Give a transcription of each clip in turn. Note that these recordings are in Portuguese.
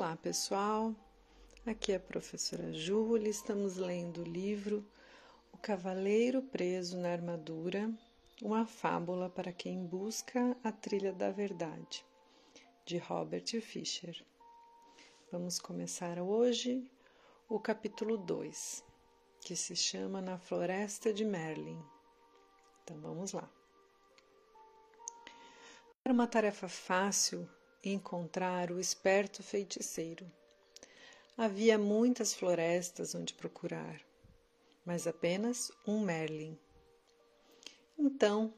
Olá, pessoal. Aqui é a professora Júlia. Estamos lendo o livro O Cavaleiro Preso na Armadura, uma fábula para quem busca a trilha da verdade, de Robert Fisher. Vamos começar hoje o capítulo 2, que se chama Na Floresta de Merlin. Então vamos lá. Era uma tarefa fácil encontrar o esperto feiticeiro. Havia muitas florestas onde procurar, mas apenas um Merlin. Então,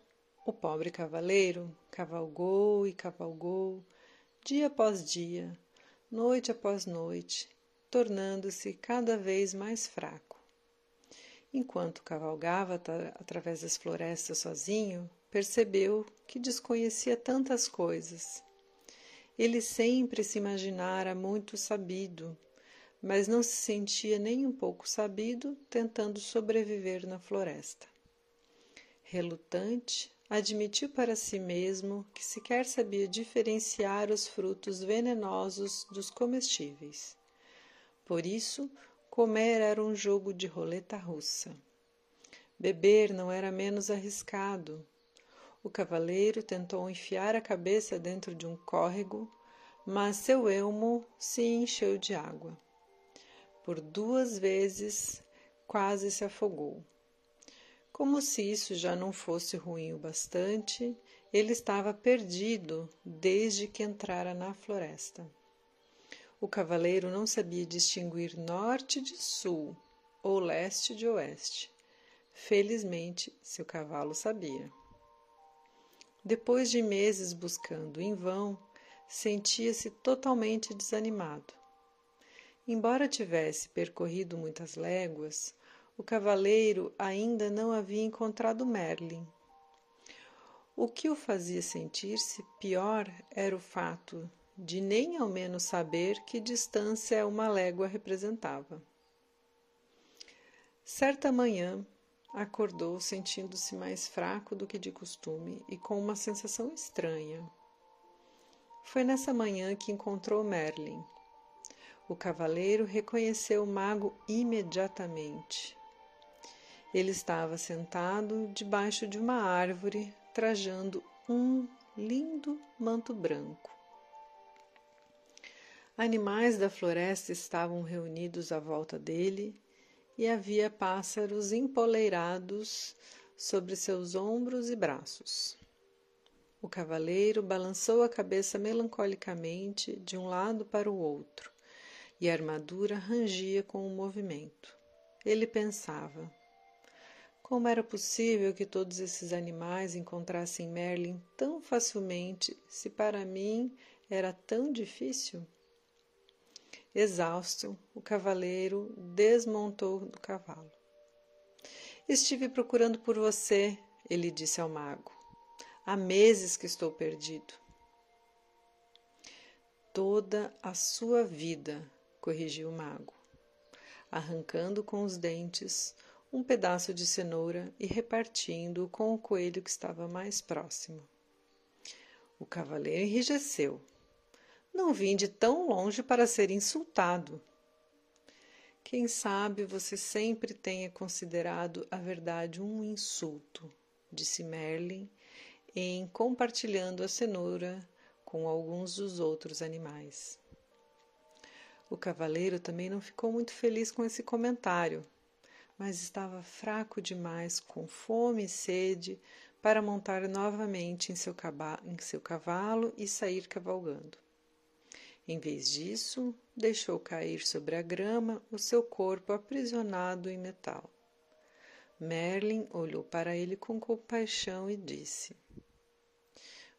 o pobre cavaleiro cavalgou e cavalgou, dia após dia, noite após noite, tornando-se cada vez mais fraco. Enquanto cavalgava através das florestas sozinho, percebeu que desconhecia tantas coisas ele sempre se imaginara muito sabido, mas não se sentia nem um pouco sabido tentando sobreviver na floresta. Relutante, admitiu para si mesmo que sequer sabia diferenciar os frutos venenosos dos comestíveis. Por isso, comer era um jogo de roleta russa. Beber não era menos arriscado, o cavaleiro tentou enfiar a cabeça dentro de um córrego, mas seu elmo se encheu de água. Por duas vezes quase se afogou. Como se isso já não fosse ruim o bastante, ele estava perdido desde que entrara na floresta. O cavaleiro não sabia distinguir norte de sul ou leste de oeste. Felizmente, seu cavalo sabia. Depois de meses buscando em vão, sentia-se totalmente desanimado. Embora tivesse percorrido muitas léguas, o cavaleiro ainda não havia encontrado Merlin. O que o fazia sentir-se pior era o fato de nem ao menos saber que distância uma légua representava. Certa manhã, Acordou sentindo-se mais fraco do que de costume e com uma sensação estranha. Foi nessa manhã que encontrou Merlin. O cavaleiro reconheceu o mago imediatamente. Ele estava sentado debaixo de uma árvore, trajando um lindo manto branco. Animais da floresta estavam reunidos à volta dele e havia pássaros empoleirados sobre seus ombros e braços. O cavaleiro balançou a cabeça melancolicamente de um lado para o outro, e a armadura rangia com o movimento. Ele pensava: como era possível que todos esses animais encontrassem Merlin tão facilmente, se para mim era tão difícil? Exausto, o cavaleiro desmontou do cavalo. Estive procurando por você, ele disse ao mago. Há meses que estou perdido. Toda a sua vida, corrigiu o mago, arrancando com os dentes um pedaço de cenoura e repartindo-o com o coelho que estava mais próximo. O cavaleiro enrijeceu. Não vim de tão longe para ser insultado. Quem sabe você sempre tenha considerado a verdade um insulto, disse Merlin, em compartilhando a cenoura com alguns dos outros animais. O cavaleiro também não ficou muito feliz com esse comentário, mas estava fraco demais, com fome e sede, para montar novamente em seu, cavalo e sair cavalgando. Em vez disso, deixou cair sobre a grama o seu corpo aprisionado em metal. Merlin olhou para ele com compaixão e disse: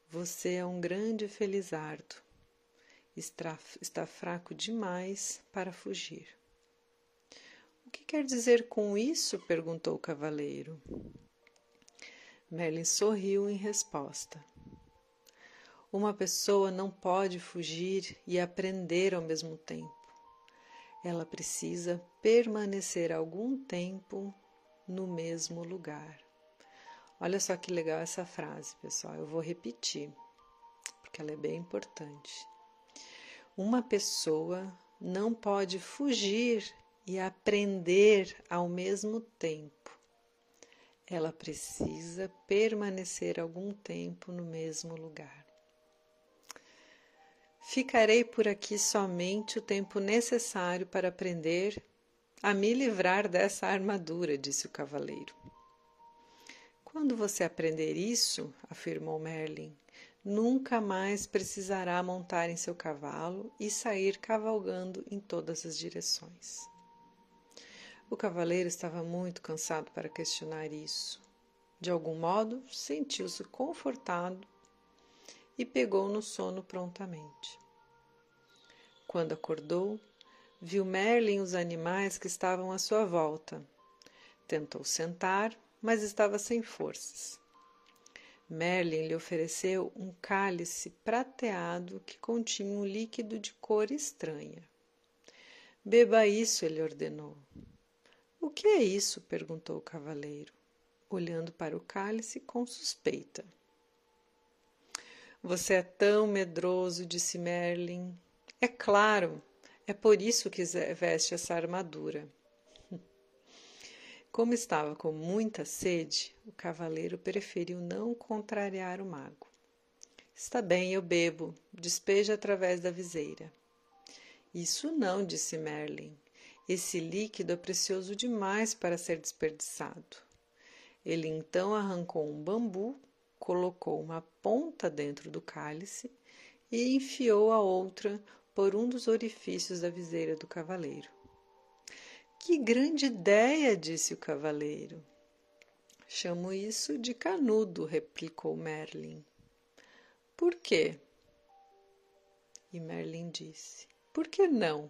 Você é um grande felizardo. Está, está fraco demais para fugir. O que quer dizer com isso? perguntou o cavaleiro. Merlin sorriu em resposta. Uma pessoa não pode fugir e aprender ao mesmo tempo. Ela precisa permanecer algum tempo no mesmo lugar. Olha só que legal essa frase, pessoal. Eu vou repetir, porque ela é bem importante. Uma pessoa não pode fugir e aprender ao mesmo tempo. Ela precisa permanecer algum tempo no mesmo lugar. Ficarei por aqui somente o tempo necessário para aprender a me livrar dessa armadura, disse o cavaleiro. Quando você aprender isso, afirmou Merlin, nunca mais precisará montar em seu cavalo e sair cavalgando em todas as direções. O cavaleiro estava muito cansado para questionar isso. De algum modo, sentiu-se confortado e pegou no sono prontamente. Quando acordou, viu Merlin os animais que estavam à sua volta. Tentou sentar, mas estava sem forças. Merlin lhe ofereceu um cálice prateado que continha um líquido de cor estranha. Beba isso, ele ordenou. O que é isso? perguntou o cavaleiro, olhando para o cálice com suspeita. Você é tão medroso, disse Merlin. É claro, é por isso que veste essa armadura. Como estava com muita sede, o cavaleiro preferiu não contrariar o mago. Está bem, eu bebo, despeja através da viseira. Isso não, disse Merlin. Esse líquido é precioso demais para ser desperdiçado. Ele então arrancou um bambu, colocou uma ponta dentro do cálice e enfiou a outra por um dos orifícios da viseira do cavaleiro. Que grande ideia! disse o cavaleiro. Chamo isso de canudo, replicou Merlin. Por quê? E Merlin disse: Por que não?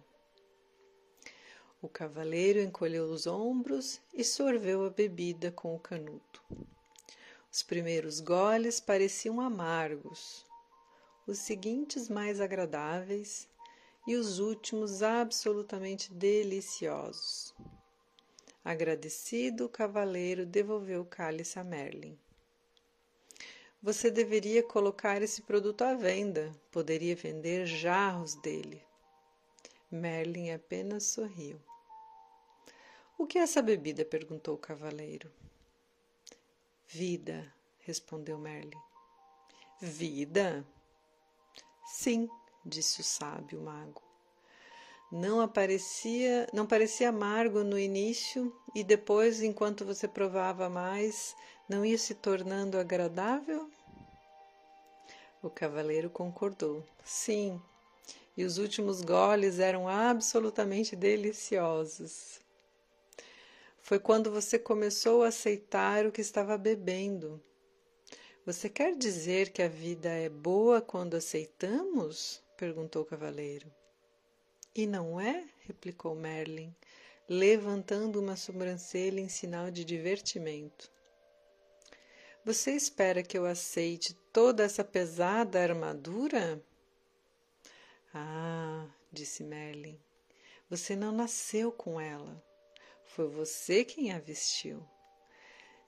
O cavaleiro encolheu os ombros e sorveu a bebida com o canudo. Os primeiros goles pareciam amargos, os seguintes mais agradáveis e os últimos absolutamente deliciosos. Agradecido, o cavaleiro devolveu o cálice a Merlin. Você deveria colocar esse produto à venda, poderia vender jarros dele. Merlin apenas sorriu. O que é essa bebida? perguntou o cavaleiro. Vida, respondeu Merlin. Vida? Sim, disse o sábio mago. Não aparecia, não parecia amargo no início e depois, enquanto você provava mais, não ia se tornando agradável? O cavaleiro concordou. Sim, e os últimos goles eram absolutamente deliciosos. Foi quando você começou a aceitar o que estava bebendo. Você quer dizer que a vida é boa quando aceitamos? perguntou o cavaleiro. E não é? replicou Merlin, levantando uma sobrancelha em sinal de divertimento. Você espera que eu aceite toda essa pesada armadura? Ah, disse Merlin, você não nasceu com ela. Foi você quem a vestiu.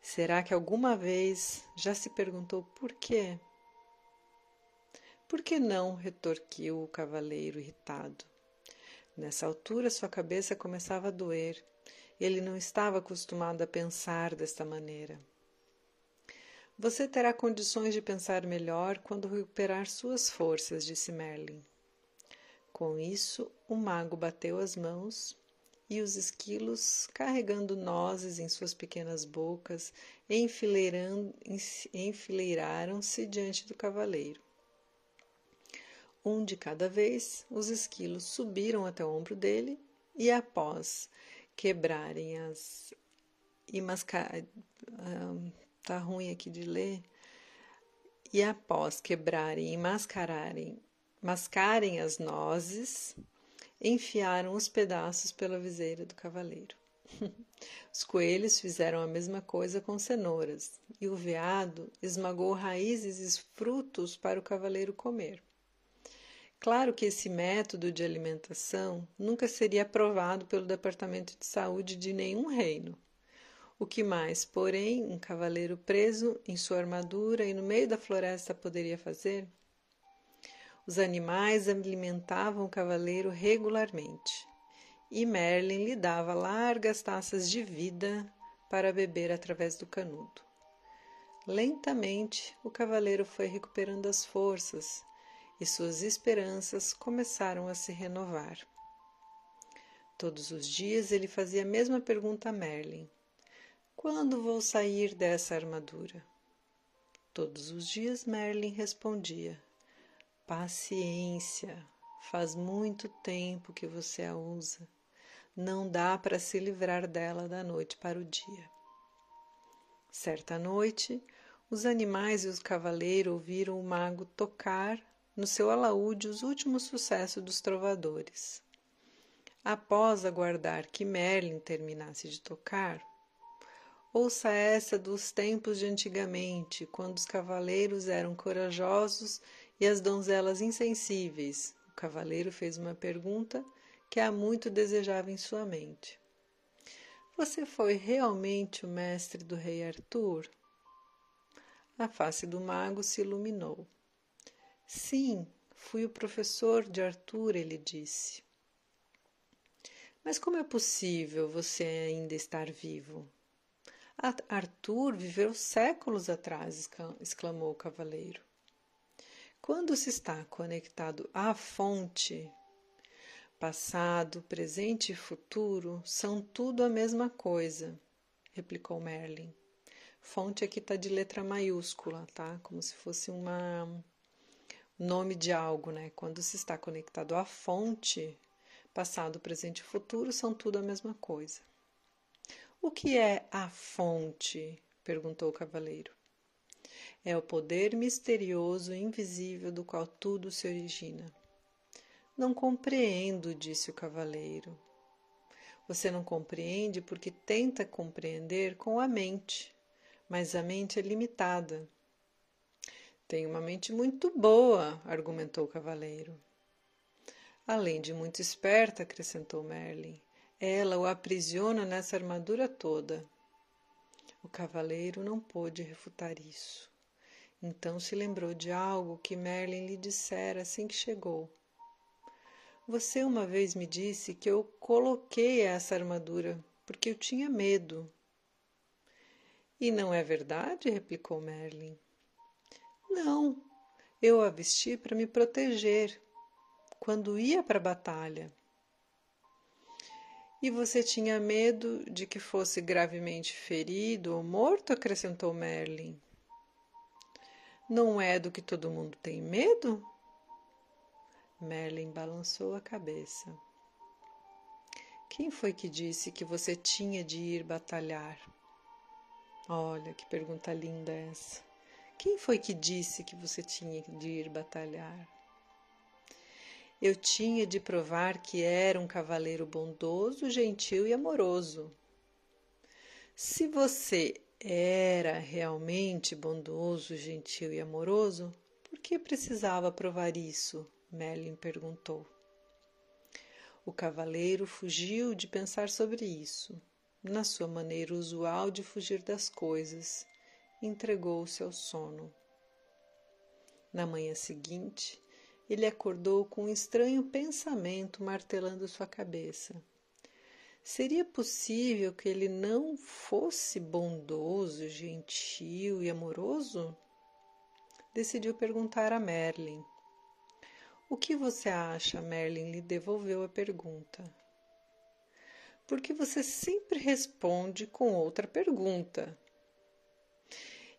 Será que alguma vez já se perguntou por quê? Por que não? retorquiu o cavaleiro irritado. Nessa altura sua cabeça começava a doer. Ele não estava acostumado a pensar desta maneira. Você terá condições de pensar melhor quando recuperar suas forças, disse Merlin. Com isso, o mago bateu as mãos e os esquilos, carregando nozes em suas pequenas bocas, enfileiraram-se diante do cavaleiro. Um de cada vez, os esquilos subiram até o ombro dele e, após quebrarem as. e mascar. Tá ruim aqui de ler. E após quebrarem e mascararem, mascarem as nozes, enfiaram os pedaços pela viseira do cavaleiro. Os coelhos fizeram a mesma coisa com cenouras, e o veado esmagou raízes e frutos para o cavaleiro comer. Claro que esse método de alimentação nunca seria aprovado pelo Departamento de Saúde de nenhum reino. O que mais, porém, um cavaleiro preso em sua armadura e no meio da floresta poderia fazer? Os animais alimentavam o cavaleiro regularmente e Merlin lhe dava largas taças de vida para beber através do canudo. Lentamente, o cavaleiro foi recuperando as forças e suas esperanças começaram a se renovar. Todos os dias ele fazia a mesma pergunta a Merlin: Quando vou sair dessa armadura? Todos os dias Merlin respondia: Paciência, faz muito tempo que você a usa. Não dá para se livrar dela da noite para o dia. Certa noite, os animais e os cavaleiros ouviram o mago tocar no seu alaúde os últimos sucessos dos trovadores. Após aguardar que Merlin terminasse de tocar, ouça essa dos tempos de antigamente, quando os cavaleiros eram corajosos e as donzelas insensíveis? O cavaleiro fez uma pergunta que há muito desejava em sua mente. Você foi realmente o mestre do rei Arthur? A face do mago se iluminou. Sim, fui o professor de Arthur, ele disse. Mas como é possível você ainda estar vivo? Arthur viveu séculos atrás, exclamou o cavaleiro. Quando se está conectado à fonte, passado, presente e futuro são tudo a mesma coisa, replicou Merlin. Fonte aqui está de letra maiúscula, tá? Como se fosse uma nome de algo, né? Quando se está conectado à fonte, passado, presente e futuro são tudo a mesma coisa. O que é a fonte? perguntou o cavaleiro. É o poder misterioso e invisível do qual tudo se origina. Não compreendo, disse o cavaleiro. Você não compreende porque tenta compreender com a mente, mas a mente é limitada. Tem uma mente muito boa, argumentou o cavaleiro. Além de muito esperta, acrescentou Merlin, ela o aprisiona nessa armadura toda. O cavaleiro não pôde refutar isso. Então se lembrou de algo que Merlin lhe dissera assim que chegou. Você uma vez me disse que eu coloquei essa armadura porque eu tinha medo. E não é verdade? replicou Merlin. Não, eu a vesti para me proteger quando ia para a batalha. E você tinha medo de que fosse gravemente ferido ou morto? acrescentou Merlin. Não é do que todo mundo tem medo? Merlin balançou a cabeça. Quem foi que disse que você tinha de ir batalhar? Olha que pergunta linda essa. Quem foi que disse que você tinha de ir batalhar? Eu tinha de provar que era um cavaleiro bondoso, gentil e amoroso. Se você era realmente bondoso, gentil e amoroso, por que precisava provar isso? Merlin perguntou. O cavaleiro fugiu de pensar sobre isso. Na sua maneira usual de fugir das coisas, entregou-se ao sono. Na manhã seguinte, ele acordou com um estranho pensamento martelando sua cabeça. Seria possível que ele não fosse bondoso, gentil e amoroso? Decidiu perguntar a Merlin. O que você acha? Merlin lhe devolveu a pergunta. Porque você sempre responde com outra pergunta.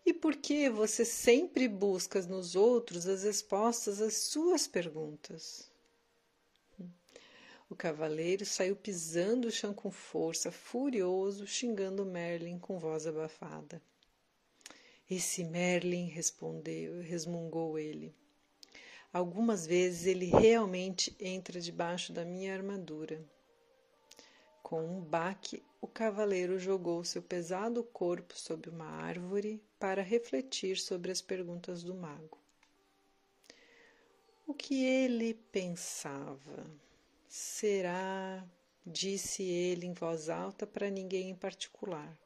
E por que você sempre busca nos outros as respostas às suas perguntas? O cavaleiro saiu pisando o chão com força, furioso, xingando Merlin com voz abafada. Esse Merlin, respondeu, resmungou ele. Algumas vezes ele realmente entra debaixo da minha armadura. Com um baque, o cavaleiro jogou seu pesado corpo sob uma árvore para refletir sobre as perguntas do mago. O que ele pensava? Será, disse ele em voz alta para ninguém em particular.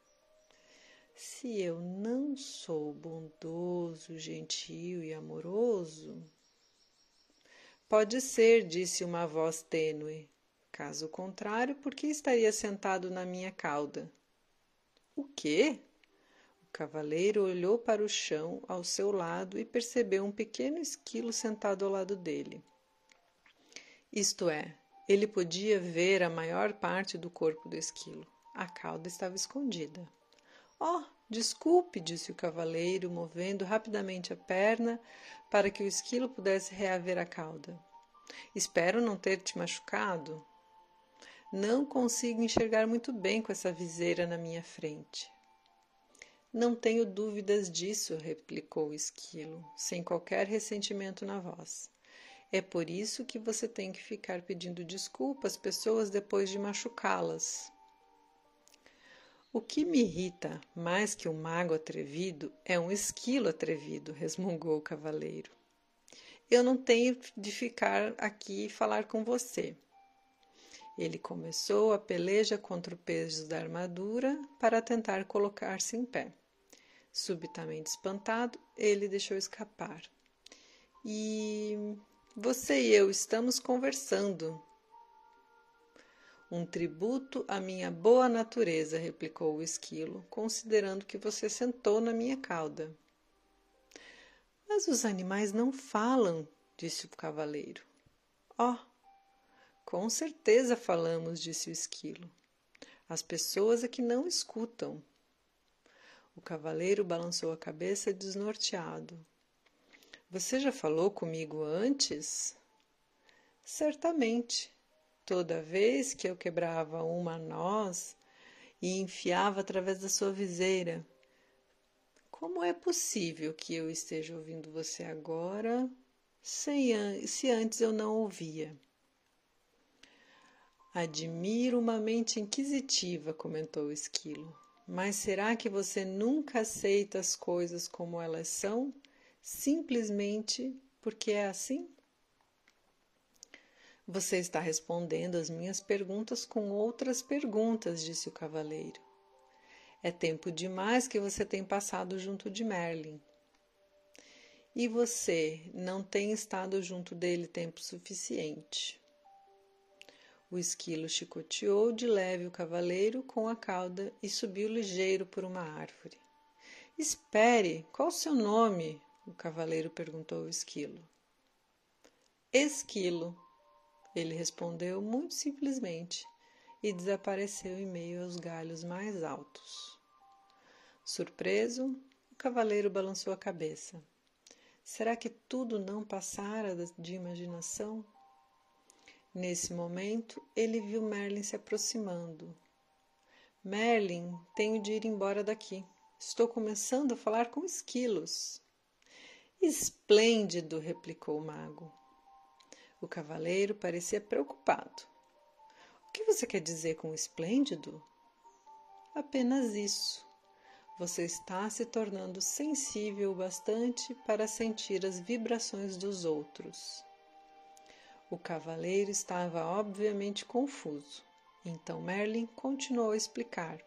Se eu não sou bondoso, gentil e amoroso, pode ser, disse uma voz tênue. Caso contrário, por que estaria sentado na minha cauda? O quê? O cavaleiro olhou para o chão ao seu lado e percebeu um pequeno esquilo sentado ao lado dele. Isto é, ele podia ver a maior parte do corpo do esquilo. A cauda estava escondida. Oh, desculpe, disse o cavaleiro, movendo rapidamente a perna para que o esquilo pudesse reaver a cauda. Espero não ter te machucado. Não consigo enxergar muito bem com essa viseira na minha frente. Não tenho dúvidas disso, replicou o esquilo, sem qualquer ressentimento na voz. É por isso que você tem que ficar pedindo desculpa às pessoas depois de machucá-las. O que me irrita mais que um mago atrevido é um esquilo atrevido, resmungou o cavaleiro. Eu não tenho de ficar aqui e falar com você. Ele começou a peleja contra o peso da armadura para tentar colocar-se em pé. Subitamente espantado, ele deixou escapar. E você e eu estamos conversando. Um tributo à minha boa natureza, replicou o esquilo, considerando que você sentou na minha cauda. Mas os animais não falam, disse o cavaleiro. Oh, com certeza falamos, disse o esquilo. As pessoas é que não escutam. O cavaleiro balançou a cabeça desnorteado. Você já falou comigo antes? Certamente. Toda vez que eu quebrava uma noz e enfiava através da sua viseira. Como é possível que eu esteja ouvindo você agora sem, se antes eu não ouvia? Admiro uma mente inquisitiva, comentou o esquilo. Mas será que você nunca aceita as coisas como elas são? simplesmente porque é assim? Você está respondendo as minhas perguntas com outras perguntas, disse o cavaleiro. É tempo demais que você tem passado junto de Merlin. E você não tem estado junto dele tempo suficiente. O esquilo chicoteou de leve o cavaleiro com a cauda e subiu ligeiro por uma árvore. Espere, qual o seu nome? O cavaleiro perguntou ao esquilo. Esquilo, ele respondeu muito simplesmente e desapareceu em meio aos galhos mais altos. Surpreso, o cavaleiro balançou a cabeça. Será que tudo não passara de imaginação? Nesse momento, ele viu Merlin se aproximando. Merlin, tenho de ir embora daqui. Estou começando a falar com esquilos. Esplêndido, replicou o mago. O cavaleiro parecia preocupado. O que você quer dizer com esplêndido? Apenas isso. Você está se tornando sensível o bastante para sentir as vibrações dos outros. O cavaleiro estava obviamente confuso. Então Merlin continuou a explicar.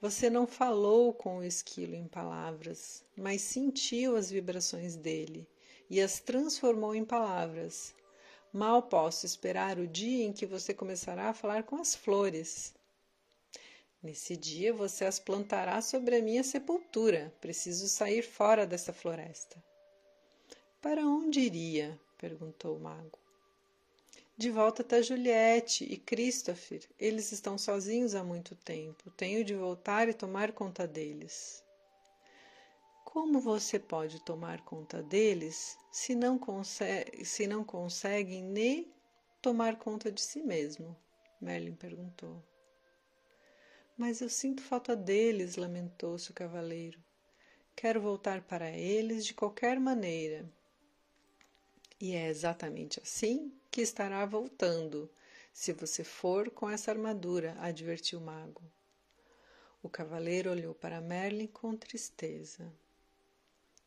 Você não falou com o esquilo em palavras, mas sentiu as vibrações dele e as transformou em palavras. Mal posso esperar o dia em que você começará a falar com as flores. Nesse dia você as plantará sobre a minha sepultura. Preciso sair fora dessa floresta. Para onde iria? Perguntou o mago. De volta está Juliette e Christopher. Eles estão sozinhos há muito tempo. Tenho de voltar e tomar conta deles. Como você pode tomar conta deles se não, se não conseguem nem tomar conta de si mesmo? Merlin perguntou. Mas eu sinto falta deles, lamentou-se o cavaleiro. Quero voltar para eles de qualquer maneira. E é exatamente assim que estará voltando, se você for com essa armadura, advertiu o mago. O cavaleiro olhou para Merlin com tristeza.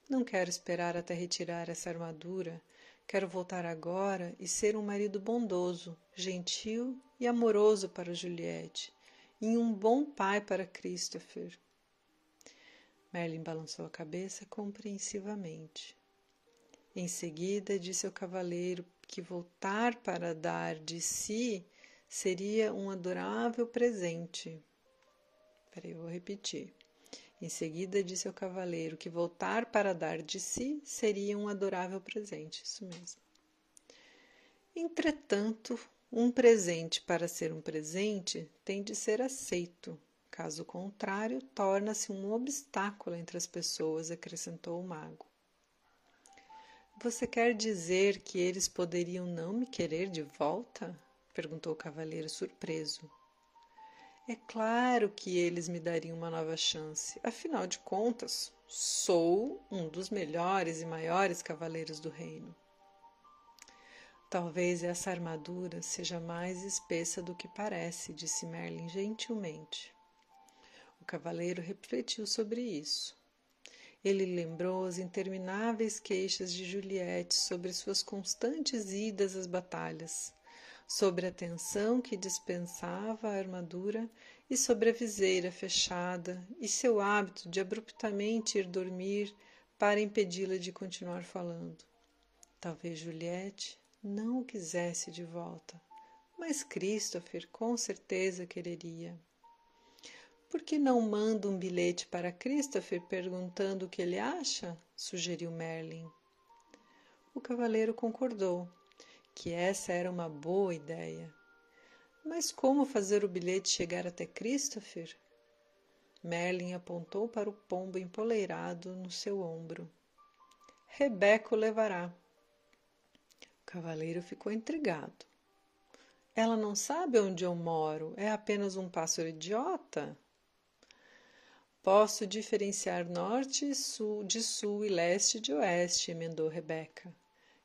Não quero esperar até retirar essa armadura. Quero voltar agora e ser um marido bondoso, gentil e amoroso para Juliette, e um bom pai para Christopher. Merlin balançou a cabeça compreensivamente. Em seguida, disse ao cavaleiro que voltar para dar de si seria um adorável presente. Peraí, eu vou repetir. Em seguida, disse ao cavaleiro que voltar para dar de si seria um adorável presente. Isso mesmo. Entretanto, um presente para ser um presente tem de ser aceito. Caso contrário, torna-se um obstáculo entre as pessoas, acrescentou o mago. Você quer dizer que eles poderiam não me querer de volta? perguntou o cavaleiro surpreso. É claro que eles me dariam uma nova chance. Afinal de contas, sou um dos melhores e maiores cavaleiros do reino. Talvez essa armadura seja mais espessa do que parece, disse Merlin gentilmente. O cavaleiro refletiu sobre isso. Ele lembrou as intermináveis queixas de Juliette sobre suas constantes idas às batalhas sobre a tensão que dispensava a armadura e sobre a viseira fechada e seu hábito de abruptamente ir dormir para impedi-la de continuar falando. Talvez Juliette não o quisesse de volta, mas Christopher com certeza quereria. Por que não manda um bilhete para Christopher perguntando o que ele acha? sugeriu Merlin. O cavaleiro concordou que essa era uma boa ideia. Mas como fazer o bilhete chegar até Christopher? Merlin apontou para o pombo empoleirado no seu ombro. Rebeca o levará. O cavaleiro ficou intrigado. Ela não sabe onde eu moro, é apenas um pássaro idiota. Posso diferenciar norte e sul, de sul e leste de oeste, emendou Rebeca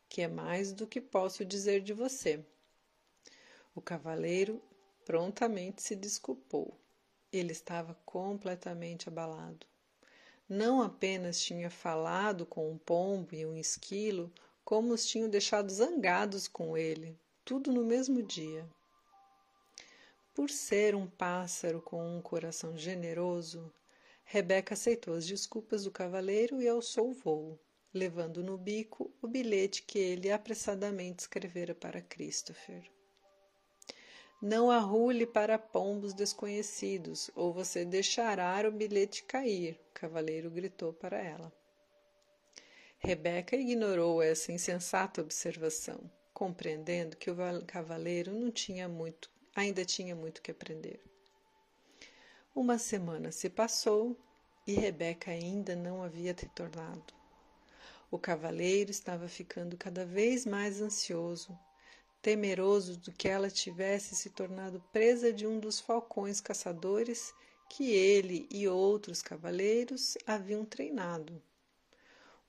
que é mais do que posso dizer de você. O cavaleiro prontamente se desculpou. Ele estava completamente abalado. Não apenas tinha falado com um pombo e um esquilo, como os tinham deixado zangados com ele, tudo no mesmo dia. Por ser um pássaro com um coração generoso, Rebeca aceitou as desculpas do cavaleiro e alçou o voo levando no bico o bilhete que ele apressadamente escrevera para Christopher. Não arrule para pombos desconhecidos, ou você deixará o bilhete cair, o cavaleiro gritou para ela. Rebeca ignorou essa insensata observação, compreendendo que o cavaleiro não tinha muito, ainda tinha muito que aprender. Uma semana se passou e Rebeca ainda não havia retornado. O cavaleiro estava ficando cada vez mais ansioso, temeroso de que ela tivesse se tornado presa de um dos falcões caçadores que ele e outros cavaleiros haviam treinado.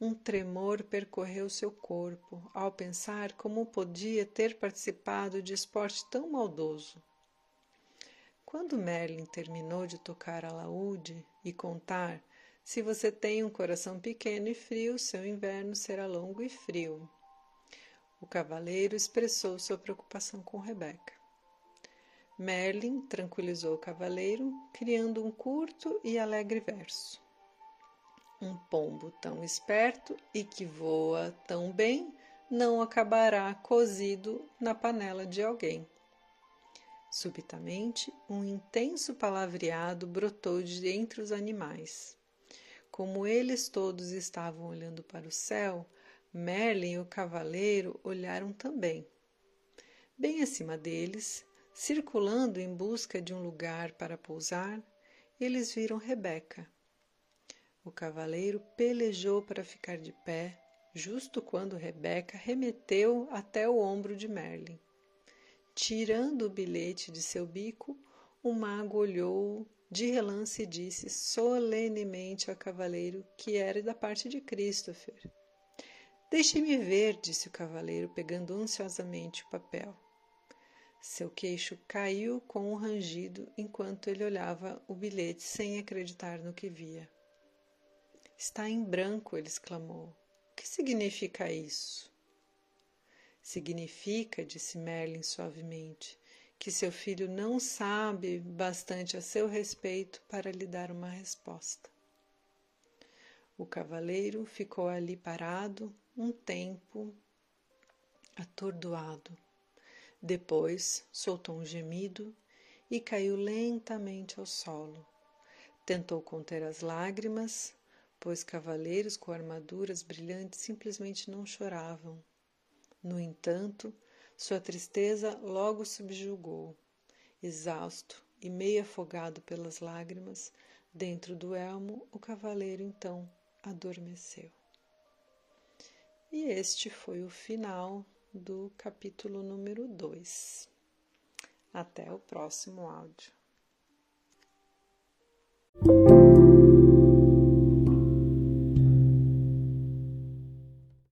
Um tremor percorreu seu corpo ao pensar como podia ter participado de esporte tão maldoso. Quando Merlin terminou de tocar alaúde e contar se você tem um coração pequeno e frio, seu inverno será longo e frio. O cavaleiro expressou sua preocupação com Rebeca. Merlin tranquilizou o cavaleiro, criando um curto e alegre verso. Um pombo tão esperto e que voa tão bem não acabará cozido na panela de alguém. Subitamente, um intenso palavreado brotou de entre os animais. Como eles todos estavam olhando para o céu, Merlin e o cavaleiro olharam também. Bem acima deles, circulando em busca de um lugar para pousar, eles viram Rebeca. O cavaleiro pelejou para ficar de pé, justo quando Rebeca remeteu até o ombro de Merlin. Tirando o bilhete de seu bico, o mago olhou de relance disse solenemente ao cavaleiro que era da parte de Christopher. Deixe-me ver, disse o cavaleiro, pegando ansiosamente o papel. Seu queixo caiu com um rangido enquanto ele olhava o bilhete sem acreditar no que via. Está em branco, ele exclamou. O que significa isso? Significa, disse Merlin suavemente, que seu filho não sabe bastante a seu respeito para lhe dar uma resposta. O cavaleiro ficou ali parado, um tempo atordoado. Depois soltou um gemido e caiu lentamente ao solo. Tentou conter as lágrimas, pois cavaleiros com armaduras brilhantes simplesmente não choravam. No entanto, sua tristeza logo subjugou. Exausto e meio afogado pelas lágrimas, dentro do elmo, o cavaleiro então adormeceu. E este foi o final do capítulo número 2. Até o próximo áudio.